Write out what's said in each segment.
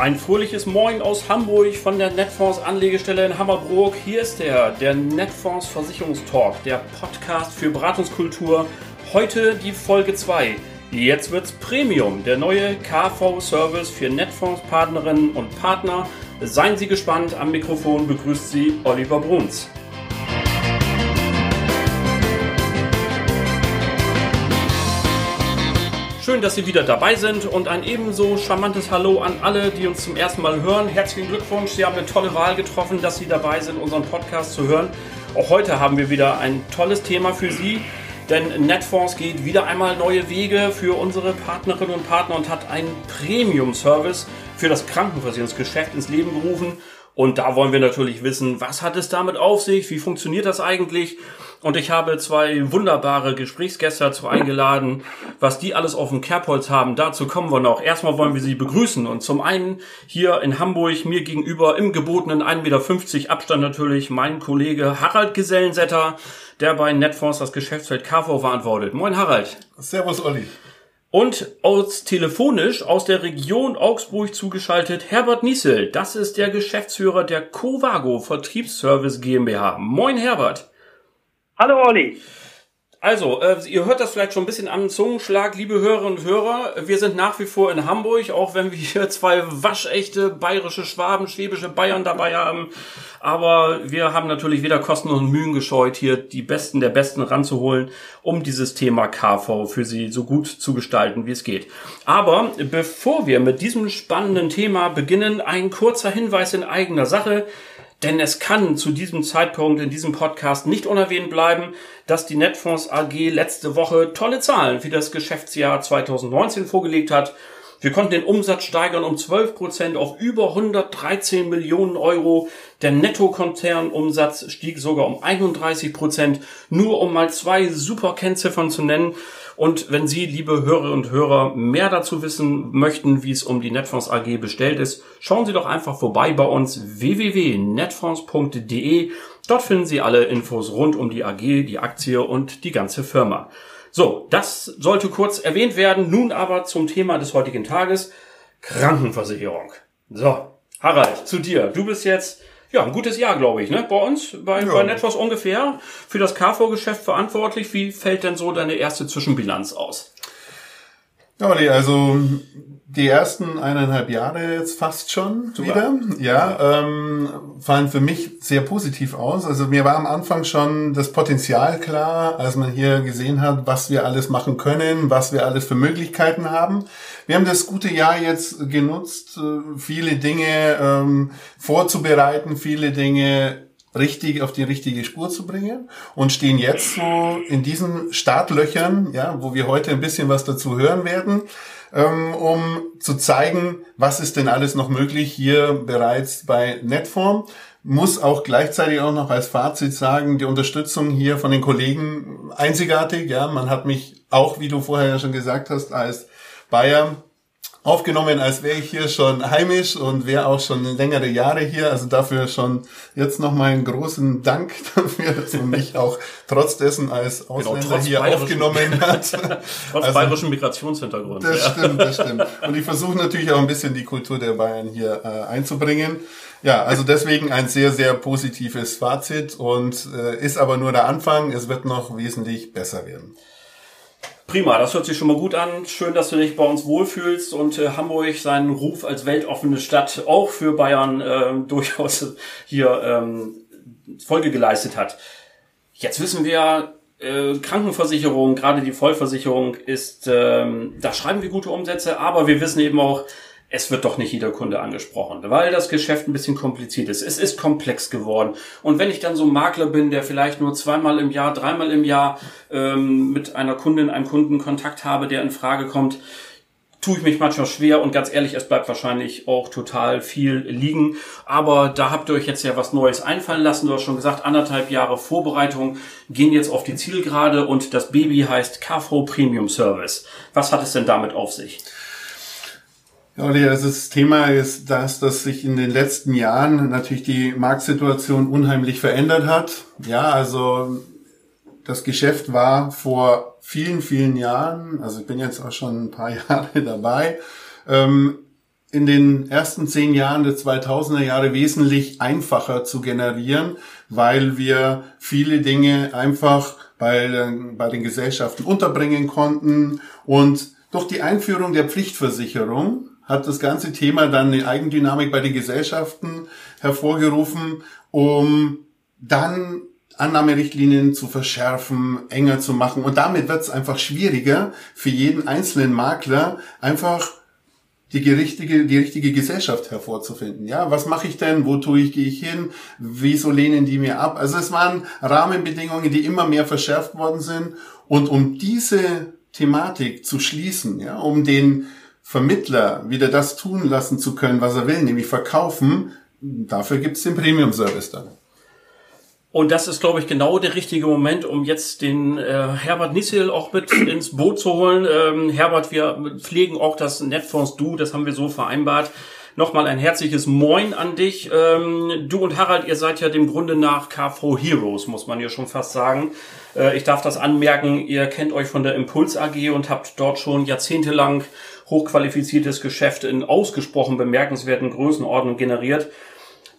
Ein fröhliches Moin aus Hamburg von der Netfonds Anlegestelle in Hammerbrook. Hier ist der, der Netfonds Versicherungstalk, der Podcast für Beratungskultur. Heute die Folge 2. Jetzt wird's Premium, der neue KV-Service für Netfonds-Partnerinnen und Partner. Seien Sie gespannt, am Mikrofon begrüßt Sie Oliver Bruns. Schön, dass Sie wieder dabei sind und ein ebenso charmantes Hallo an alle, die uns zum ersten Mal hören. Herzlichen Glückwunsch, Sie haben eine tolle Wahl getroffen, dass Sie dabei sind, unseren Podcast zu hören. Auch heute haben wir wieder ein tolles Thema für Sie. Denn Netfonds geht wieder einmal neue Wege für unsere Partnerinnen und Partner und hat einen Premium-Service für das Krankenversicherungsgeschäft ins Leben gerufen. Und da wollen wir natürlich wissen, was hat es damit auf sich? Wie funktioniert das eigentlich? Und ich habe zwei wunderbare Gesprächsgäste dazu eingeladen. Was die alles auf dem Kerbholz haben, dazu kommen wir noch. Erstmal wollen wir sie begrüßen. Und zum einen hier in Hamburg mir gegenüber im gebotenen 1,50 Meter Abstand natürlich mein Kollege Harald Gesellensetter der bei Netfonds das Geschäftsfeld KV verantwortet. Moin Harald. Servus Olli. Und aus telefonisch aus der Region Augsburg zugeschaltet Herbert Niesel. Das ist der Geschäftsführer der Covago Vertriebsservice GmbH. Moin Herbert. Hallo Olli. Also, äh, ihr hört das vielleicht schon ein bisschen am Zungenschlag, liebe Hörerinnen und Hörer. Wir sind nach wie vor in Hamburg, auch wenn wir hier zwei waschechte bayerische Schwaben, schwäbische Bayern dabei haben. Aber wir haben natürlich weder Kosten und Mühen gescheut, hier die Besten der Besten ranzuholen, um dieses Thema KV für Sie so gut zu gestalten, wie es geht. Aber bevor wir mit diesem spannenden Thema beginnen, ein kurzer Hinweis in eigener Sache. Denn es kann zu diesem Zeitpunkt in diesem Podcast nicht unerwähnt bleiben, dass die Netfonds AG letzte Woche tolle Zahlen für das Geschäftsjahr 2019 vorgelegt hat. Wir konnten den Umsatz steigern um 12 Prozent auf über 113 Millionen Euro. Der Nettokonzernumsatz stieg sogar um 31 Prozent. Nur um mal zwei super Kennziffern zu nennen. Und wenn Sie, liebe Hörerinnen und Hörer, mehr dazu wissen möchten, wie es um die Netfonds AG bestellt ist, schauen Sie doch einfach vorbei bei uns www.netfonds.de. Dort finden Sie alle Infos rund um die AG, die Aktie und die ganze Firma. So, das sollte kurz erwähnt werden. Nun aber zum Thema des heutigen Tages. Krankenversicherung. So, Harald, zu dir. Du bist jetzt ja, ein gutes Jahr, glaube ich, ne? Bei uns, bei, ja. bei Netflix ungefähr. Für das KV-Geschäft verantwortlich. Wie fällt denn so deine erste Zwischenbilanz aus? Ja, also die ersten eineinhalb Jahre jetzt fast schon Super. wieder, ja, ähm, fallen für mich sehr positiv aus. Also mir war am Anfang schon das Potenzial klar, als man hier gesehen hat, was wir alles machen können, was wir alles für Möglichkeiten haben. Wir haben das gute Jahr jetzt genutzt, äh, viele Dinge ähm, vorzubereiten, viele Dinge richtig auf die richtige Spur zu bringen und stehen jetzt so in diesen Startlöchern, ja, wo wir heute ein bisschen was dazu hören werden ähm, um zu zeigen, was ist denn alles noch möglich hier bereits bei Netform. Muss auch gleichzeitig auch noch als Fazit sagen, die Unterstützung hier von den Kollegen einzigartig. Ja, man hat mich auch, wie du vorher ja schon gesagt hast, als Bayer aufgenommen, als wäre ich hier schon heimisch und wäre auch schon längere Jahre hier. Also dafür schon jetzt nochmal einen großen Dank dafür, dass man mich auch trotz dessen als genau, Ausländer genau, hier aufgenommen hat. trotz also, bayerischen Migrationshintergrund. Das ja. stimmt, das stimmt. Und ich versuche natürlich auch ein bisschen die Kultur der Bayern hier äh, einzubringen. Ja, also deswegen ein sehr, sehr positives Fazit und äh, ist aber nur der Anfang. Es wird noch wesentlich besser werden. Prima, das hört sich schon mal gut an. Schön, dass du dich bei uns wohlfühlst und äh, Hamburg seinen Ruf als weltoffene Stadt auch für Bayern äh, durchaus hier ähm, Folge geleistet hat. Jetzt wissen wir, äh, Krankenversicherung, gerade die Vollversicherung ist, ähm, da schreiben wir gute Umsätze, aber wir wissen eben auch, es wird doch nicht jeder Kunde angesprochen, weil das Geschäft ein bisschen kompliziert ist. Es ist komplex geworden. Und wenn ich dann so ein Makler bin, der vielleicht nur zweimal im Jahr, dreimal im Jahr ähm, mit einer Kundin, einem Kunden Kontakt habe, der in Frage kommt, tue ich mich manchmal schwer und ganz ehrlich, es bleibt wahrscheinlich auch total viel liegen. Aber da habt ihr euch jetzt ja was Neues einfallen lassen. Du hast schon gesagt, anderthalb Jahre Vorbereitung gehen jetzt auf die Zielgerade und das Baby heißt KV Premium Service. Was hat es denn damit auf sich? Olli, also das Thema ist das, dass sich in den letzten Jahren natürlich die Marktsituation unheimlich verändert hat. Ja, also das Geschäft war vor vielen, vielen Jahren, also ich bin jetzt auch schon ein paar Jahre dabei, ähm, in den ersten zehn Jahren der 2000er Jahre wesentlich einfacher zu generieren, weil wir viele Dinge einfach bei, bei den Gesellschaften unterbringen konnten und durch die Einführung der Pflichtversicherung hat das ganze Thema dann eine Eigendynamik bei den Gesellschaften hervorgerufen, um dann Annahmerichtlinien zu verschärfen, enger zu machen. Und damit wird es einfach schwieriger für jeden einzelnen Makler, einfach die richtige, die richtige Gesellschaft hervorzufinden. Ja, was mache ich denn? Wo tue ich, gehe ich hin? Wieso lehnen die mir ab? Also es waren Rahmenbedingungen, die immer mehr verschärft worden sind. Und um diese Thematik zu schließen, ja, um den Vermittler wieder das tun lassen zu können, was er will, nämlich verkaufen, dafür gibt es den Premium-Service dann. Und das ist, glaube ich, genau der richtige Moment, um jetzt den äh, Herbert Nissel auch mit ins Boot zu holen. Ähm, Herbert, wir pflegen auch das Netfonds Du, das haben wir so vereinbart. Nochmal ein herzliches Moin an dich. Ähm, du und Harald, ihr seid ja dem Grunde nach KV Heroes, muss man ja schon fast sagen. Äh, ich darf das anmerken, ihr kennt euch von der Impuls AG und habt dort schon jahrzehntelang hochqualifiziertes Geschäft in ausgesprochen bemerkenswerten Größenordnungen generiert.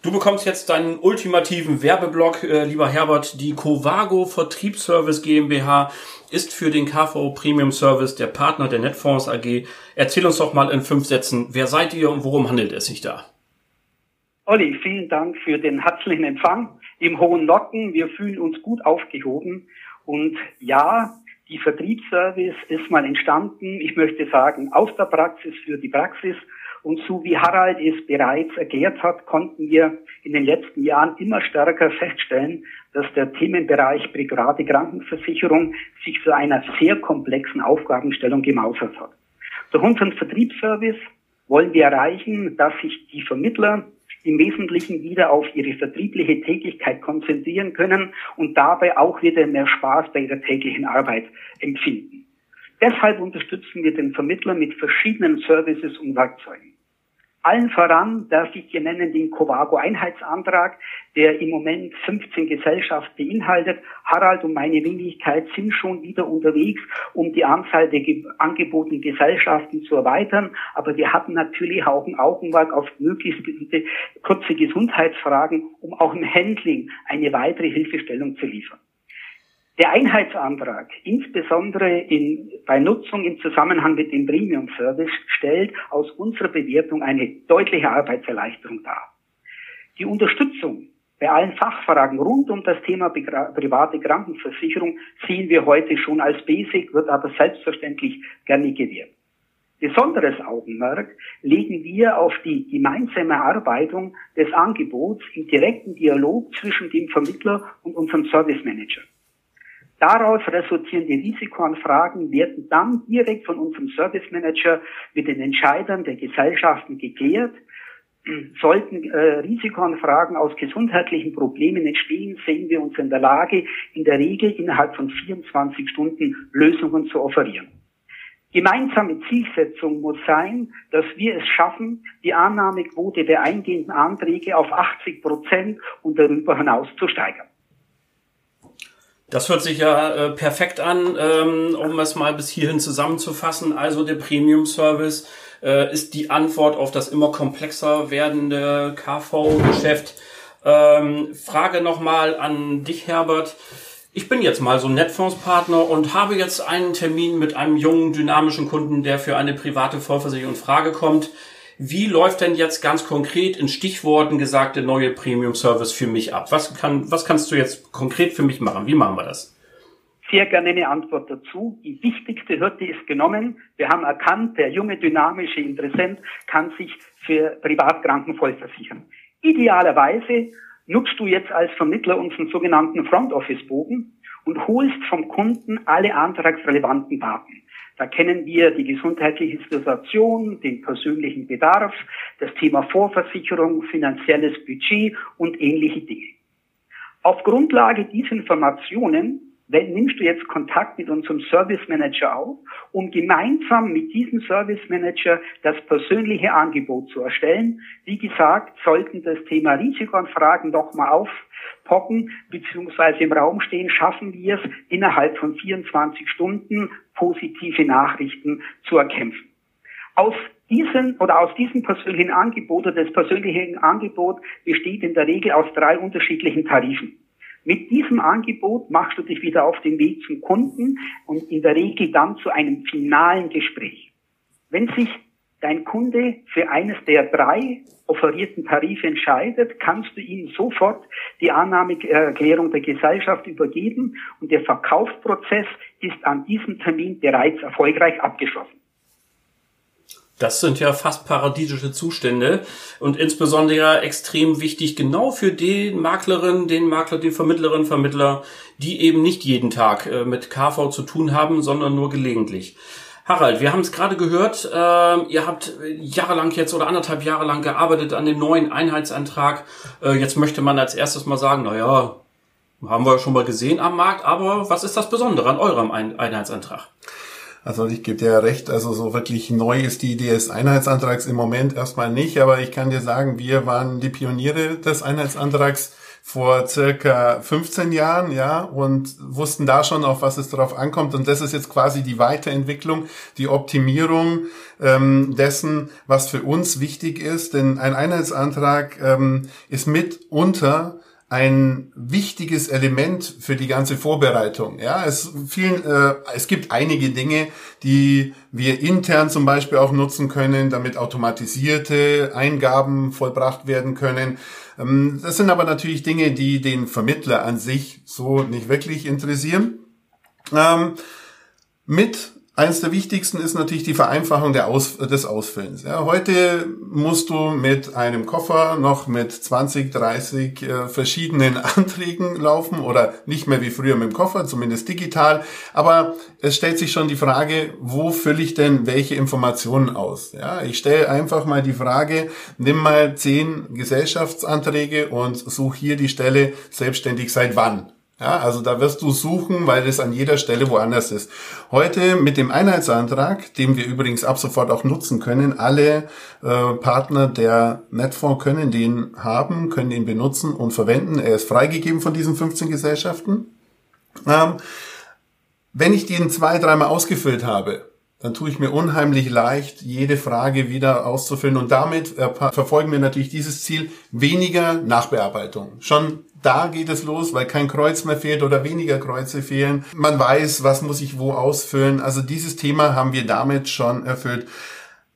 Du bekommst jetzt deinen ultimativen Werbeblock, äh, lieber Herbert. Die Covago Vertriebsservice GmbH ist für den KV Premium Service der Partner der Netfonds AG. Erzähl uns doch mal in fünf Sätzen, wer seid ihr und worum handelt es sich da? Olli, vielen Dank für den herzlichen Empfang im Hohen Norden. Wir fühlen uns gut aufgehoben. Und ja, die Vertriebsservice ist mal entstanden, ich möchte sagen, aus der Praxis für die Praxis und so wie Harald es bereits erklärt hat, konnten wir in den letzten Jahren immer stärker feststellen, dass der Themenbereich private Krankenversicherung sich zu einer sehr komplexen Aufgabenstellung gemausert hat. Durch unseren Vertriebsservice wollen wir erreichen, dass sich die Vermittler im Wesentlichen wieder auf ihre vertriebliche Tätigkeit konzentrieren können und dabei auch wieder mehr Spaß bei ihrer täglichen Arbeit empfinden. Deshalb unterstützen wir den Vermittler mit verschiedenen Services und Werkzeugen. Allen voran darf ich hier nennen den Covago Einheitsantrag, der im Moment 15 Gesellschaften beinhaltet. Harald und meine Wenigkeit sind schon wieder unterwegs, um die Anzahl der angebotenen Gesellschaften zu erweitern. Aber wir hatten natürlich auch ein Augenmerk auf möglichst kurze Gesundheitsfragen, um auch im Handling eine weitere Hilfestellung zu liefern. Der Einheitsantrag, insbesondere in, bei Nutzung im Zusammenhang mit dem Premium Service, stellt aus unserer Bewertung eine deutliche Arbeitserleichterung dar. Die Unterstützung bei allen Fachfragen rund um das Thema private Krankenversicherung sehen wir heute schon als Basic, wird aber selbstverständlich gerne gewährt. Besonderes Augenmerk legen wir auf die gemeinsame Erarbeitung des Angebots im direkten Dialog zwischen dem Vermittler und unserem Service Manager. Daraus resultierende Risikoanfragen werden dann direkt von unserem Service Manager mit den Entscheidern der Gesellschaften geklärt. Sollten äh, Risikoanfragen aus gesundheitlichen Problemen entstehen, sehen wir uns in der Lage, in der Regel innerhalb von 24 Stunden Lösungen zu offerieren. Gemeinsame Zielsetzung muss sein, dass wir es schaffen, die Annahmequote der eingehenden Anträge auf 80 Prozent und darüber hinaus zu steigern. Das hört sich ja äh, perfekt an, ähm, um es mal bis hierhin zusammenzufassen. Also der Premium Service äh, ist die Antwort auf das immer komplexer werdende KV-Geschäft. Ähm, Frage nochmal an dich, Herbert. Ich bin jetzt mal so ein Netfondspartner und habe jetzt einen Termin mit einem jungen, dynamischen Kunden, der für eine private Vollversicherung in Frage kommt. Wie läuft denn jetzt ganz konkret in Stichworten gesagt der neue Premium Service für mich ab? Was kann, was kannst du jetzt konkret für mich machen? Wie machen wir das? Sehr gerne eine Antwort dazu. Die wichtigste Hürde ist genommen. Wir haben erkannt, der junge dynamische Interessent kann sich für Privatkranken vollversichern. Idealerweise nutzt du jetzt als Vermittler unseren sogenannten Front Office Bogen und holst vom Kunden alle antragsrelevanten Daten. Da kennen wir die gesundheitliche Situation, den persönlichen Bedarf, das Thema Vorversicherung, finanzielles Budget und ähnliche Dinge. Auf Grundlage dieser Informationen wenn, nimmst du jetzt Kontakt mit unserem Service Manager auf, um gemeinsam mit diesem Service Manager das persönliche Angebot zu erstellen. Wie gesagt, sollten das Thema Risikoanfragen doch mal aufpoppen bzw. im Raum stehen, schaffen wir es innerhalb von 24 Stunden positive Nachrichten zu erkämpfen. Aus diesen oder aus diesem persönlichen Angebot oder das persönliche Angebot besteht in der Regel aus drei unterschiedlichen Tarifen. Mit diesem Angebot machst du dich wieder auf den Weg zum Kunden und in der Regel dann zu einem finalen Gespräch. Wenn sich dein Kunde für eines der drei offerierten Tarife entscheidet, kannst du ihm sofort die Annahmeerklärung der Gesellschaft übergeben und der Verkaufsprozess ist an diesem Termin bereits erfolgreich abgeschlossen. Das sind ja fast paradiesische Zustände und insbesondere extrem wichtig genau für den Maklerin, den Makler, den Vermittlerin, Vermittler, die eben nicht jeden Tag äh, mit KV zu tun haben, sondern nur gelegentlich. Harald, wir haben es gerade gehört, äh, ihr habt jahrelang jetzt oder anderthalb Jahre lang gearbeitet an dem neuen Einheitsantrag. Äh, jetzt möchte man als erstes mal sagen, na ja, haben wir schon mal gesehen am Markt, aber was ist das Besondere an eurem Einheitsantrag? Also ich gebe dir recht, also so wirklich neu ist die Idee des Einheitsantrags im Moment erstmal nicht, aber ich kann dir sagen, wir waren die Pioniere des Einheitsantrags vor circa 15 Jahren, ja, und wussten da schon, auf was es drauf ankommt. Und das ist jetzt quasi die Weiterentwicklung, die Optimierung ähm, dessen, was für uns wichtig ist. Denn ein Einheitsantrag ähm, ist mitunter ein wichtiges Element für die ganze Vorbereitung. Ja, es vielen, äh, es gibt einige Dinge, die wir intern zum Beispiel auch nutzen können, damit automatisierte Eingaben vollbracht werden können. Ähm, das sind aber natürlich Dinge, die den Vermittler an sich so nicht wirklich interessieren. Ähm, mit Eines der wichtigsten ist natürlich die Vereinfachung Aus des Ausfüllens. Ja, heute musst du mit einem Koffer noch mit 20, 30 äh, verschiedenen Anträgen laufen oder nicht mehr wie früher mit dem Koffer, zumindest digital. Aber es stellt sich schon die Frage, wo fülle ich denn welche Informationen aus? Ja, ich stelle einfach mal die Frage, nimm mal zehn Gesellschaftsanträge und such hier die Stelle selbstständig seit wann. Ja, also da wirst du suchen, weil es an jeder Stelle woanders ist. Heute mit dem Einheitsantrag, den wir übrigens ab sofort auch nutzen können, alle äh, Partner der Netfonds können den haben, können den benutzen und verwenden. Er ist freigegeben von diesen 15 Gesellschaften. Ähm, wenn ich den zwei, dreimal ausgefüllt habe, dann tue ich mir unheimlich leicht, jede Frage wieder auszufüllen. Und damit äh, verfolgen wir natürlich dieses Ziel, weniger Nachbearbeitung. Schon da geht es los, weil kein Kreuz mehr fehlt oder weniger Kreuze fehlen. Man weiß, was muss ich wo ausfüllen. Also dieses Thema haben wir damit schon erfüllt.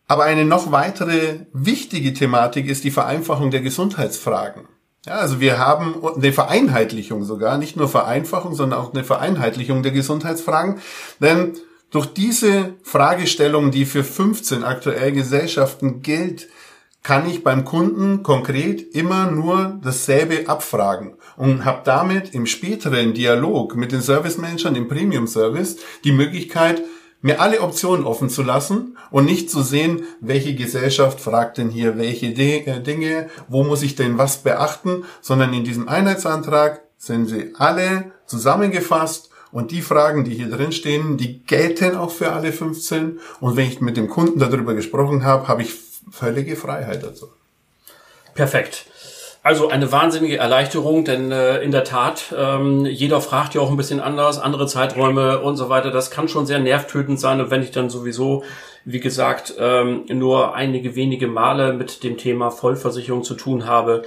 Aber eine noch weitere wichtige Thematik ist die Vereinfachung der Gesundheitsfragen. Ja, also wir haben eine Vereinheitlichung sogar, nicht nur Vereinfachung, sondern auch eine Vereinheitlichung der Gesundheitsfragen. Denn durch diese Fragestellung, die für 15 aktuell Gesellschaften gilt, kann ich beim Kunden konkret immer nur dasselbe abfragen und habe damit im späteren Dialog mit den Service Managern im Premium Service die Möglichkeit, mir alle Optionen offen zu lassen und nicht zu sehen, welche Gesellschaft fragt denn hier welche äh, Dinge, wo muss ich denn was beachten, sondern in diesem Einheitsantrag sind sie alle zusammengefasst und die Fragen, die hier drin stehen, die gelten auch für alle 15. Und wenn ich mit dem Kunden darüber gesprochen habe, habe ich völlige Freiheit dazu. Perfekt. Also eine wahnsinnige Erleichterung, denn äh, in der Tat, ähm, jeder fragt ja auch ein bisschen anders, andere Zeiträume und so weiter. Das kann schon sehr nervtötend sein. Und wenn ich dann sowieso, wie gesagt, ähm, nur einige wenige Male mit dem Thema Vollversicherung zu tun habe,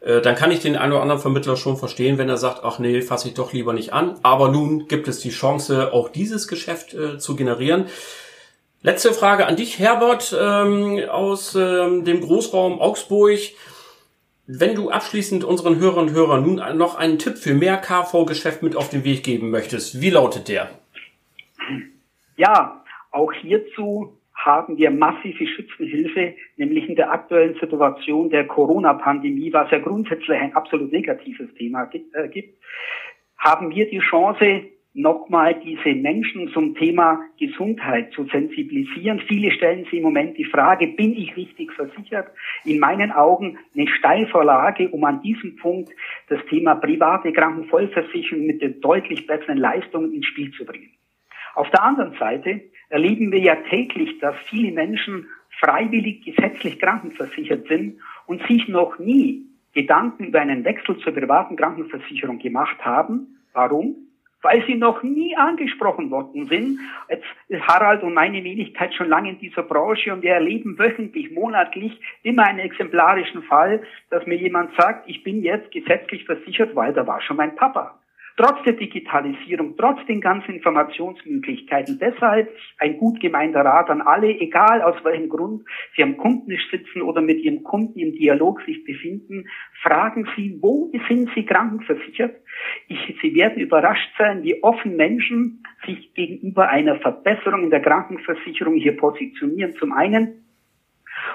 äh, dann kann ich den einen oder anderen Vermittler schon verstehen, wenn er sagt, ach nee, fasse ich doch lieber nicht an. Aber nun gibt es die Chance, auch dieses Geschäft äh, zu generieren. Letzte Frage an dich, Herbert, ähm, aus ähm, dem Großraum Augsburg. Wenn du abschließend unseren Hörern und Hörern nun noch einen Tipp für mehr KV-Geschäft mit auf den Weg geben möchtest, wie lautet der? Ja, auch hierzu haben wir massive Schützenhilfe, nämlich in der aktuellen Situation der Corona-Pandemie, was ja grundsätzlich ein absolut negatives Thema äh, gibt haben wir die Chance, nochmal diese Menschen zum Thema Gesundheit zu sensibilisieren. Viele stellen sich im Moment die Frage, bin ich richtig versichert? In meinen Augen eine Steilvorlage, um an diesem Punkt das Thema private Krankenvollversicherung mit den deutlich besseren Leistungen ins Spiel zu bringen. Auf der anderen Seite erleben wir ja täglich, dass viele Menschen freiwillig gesetzlich krankenversichert sind und sich noch nie Gedanken über einen Wechsel zur privaten Krankenversicherung gemacht haben. Warum? Weil sie noch nie angesprochen worden sind. Jetzt ist Harald und meine Wenigkeit schon lange in dieser Branche und wir erleben wöchentlich, monatlich immer einen exemplarischen Fall, dass mir jemand sagt, ich bin jetzt gesetzlich versichert, weil da war schon mein Papa trotz der Digitalisierung, trotz den ganzen Informationsmöglichkeiten. Deshalb ein gut gemeinter Rat an alle, egal aus welchem Grund Sie am Kundentisch sitzen oder mit Ihrem Kunden im Dialog sich befinden, fragen Sie, wo sind Sie krankenversichert? Ich, Sie werden überrascht sein, wie offen Menschen sich gegenüber einer Verbesserung in der Krankenversicherung hier positionieren. Zum einen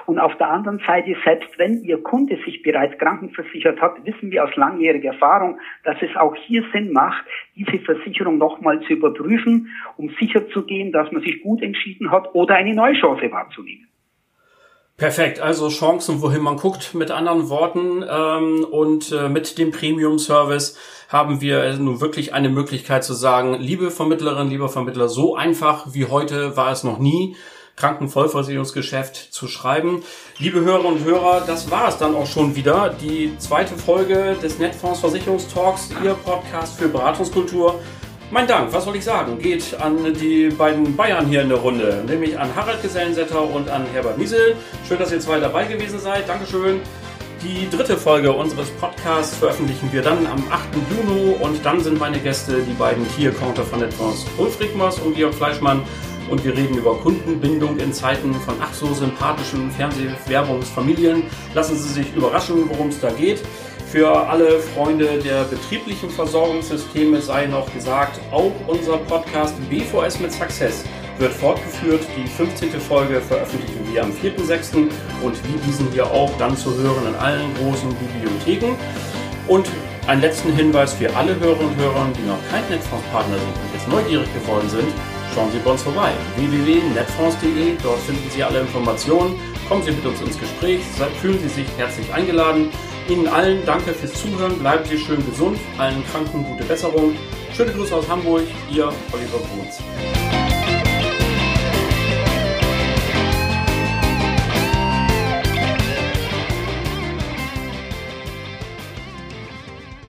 und auf der anderen Seite, selbst wenn Ihr Kunde sich bereits krankenversichert hat, wissen wir aus langjähriger Erfahrung, dass es auch hier Sinn macht, diese Versicherung nochmal zu überprüfen, um sicherzugehen, dass man sich gut entschieden hat oder eine neue Chance wahrzunehmen. Perfekt, also Chancen, wohin man guckt, mit anderen Worten. Ähm, und äh, mit dem Premium-Service haben wir nun wirklich eine Möglichkeit zu sagen, liebe Vermittlerin, lieber Vermittler, so einfach wie heute war es noch nie. Krankenvollversicherungsgeschäft zu schreiben. Liebe Hörer und Hörer, das war es dann auch schon wieder. Die zweite Folge des Netfonds Versicherungstalks, Ihr Podcast für Beratungskultur. Mein Dank, was soll ich sagen, geht an die beiden Bayern hier in der Runde, nämlich an Harald Gesellensetter und an Herbert Miesel. Schön, dass ihr zwei dabei gewesen seid. Dankeschön. Die dritte Folge unseres Podcasts veröffentlichen wir dann am 8. Juni und dann sind meine Gäste die beiden Key-Accounter von Netfonds Ulf Rickmers und Georg Fleischmann und wir reden über Kundenbindung in Zeiten von ach so sympathischen Fernsehwerbungsfamilien. Lassen Sie sich überraschen, worum es da geht. Für alle Freunde der betrieblichen Versorgungssysteme sei noch gesagt, auch unser Podcast BVS mit Success wird fortgeführt. Die 15. Folge veröffentlichen wir am 4.6. und wie diesen hier auch dann zu hören in allen großen Bibliotheken. Und einen letzten Hinweis für alle Hörer und Hörer, die noch kein Netzfondspartner sind und jetzt neugierig geworden sind schauen Sie bei uns vorbei. www.netfonds.de, dort finden Sie alle Informationen. Kommen Sie mit uns ins Gespräch, fühlen Sie sich herzlich eingeladen. Ihnen allen danke fürs Zuhören, bleiben Sie schön gesund, allen Kranken gute Besserung. Schöne Grüße aus Hamburg, Ihr Oliver Bruns.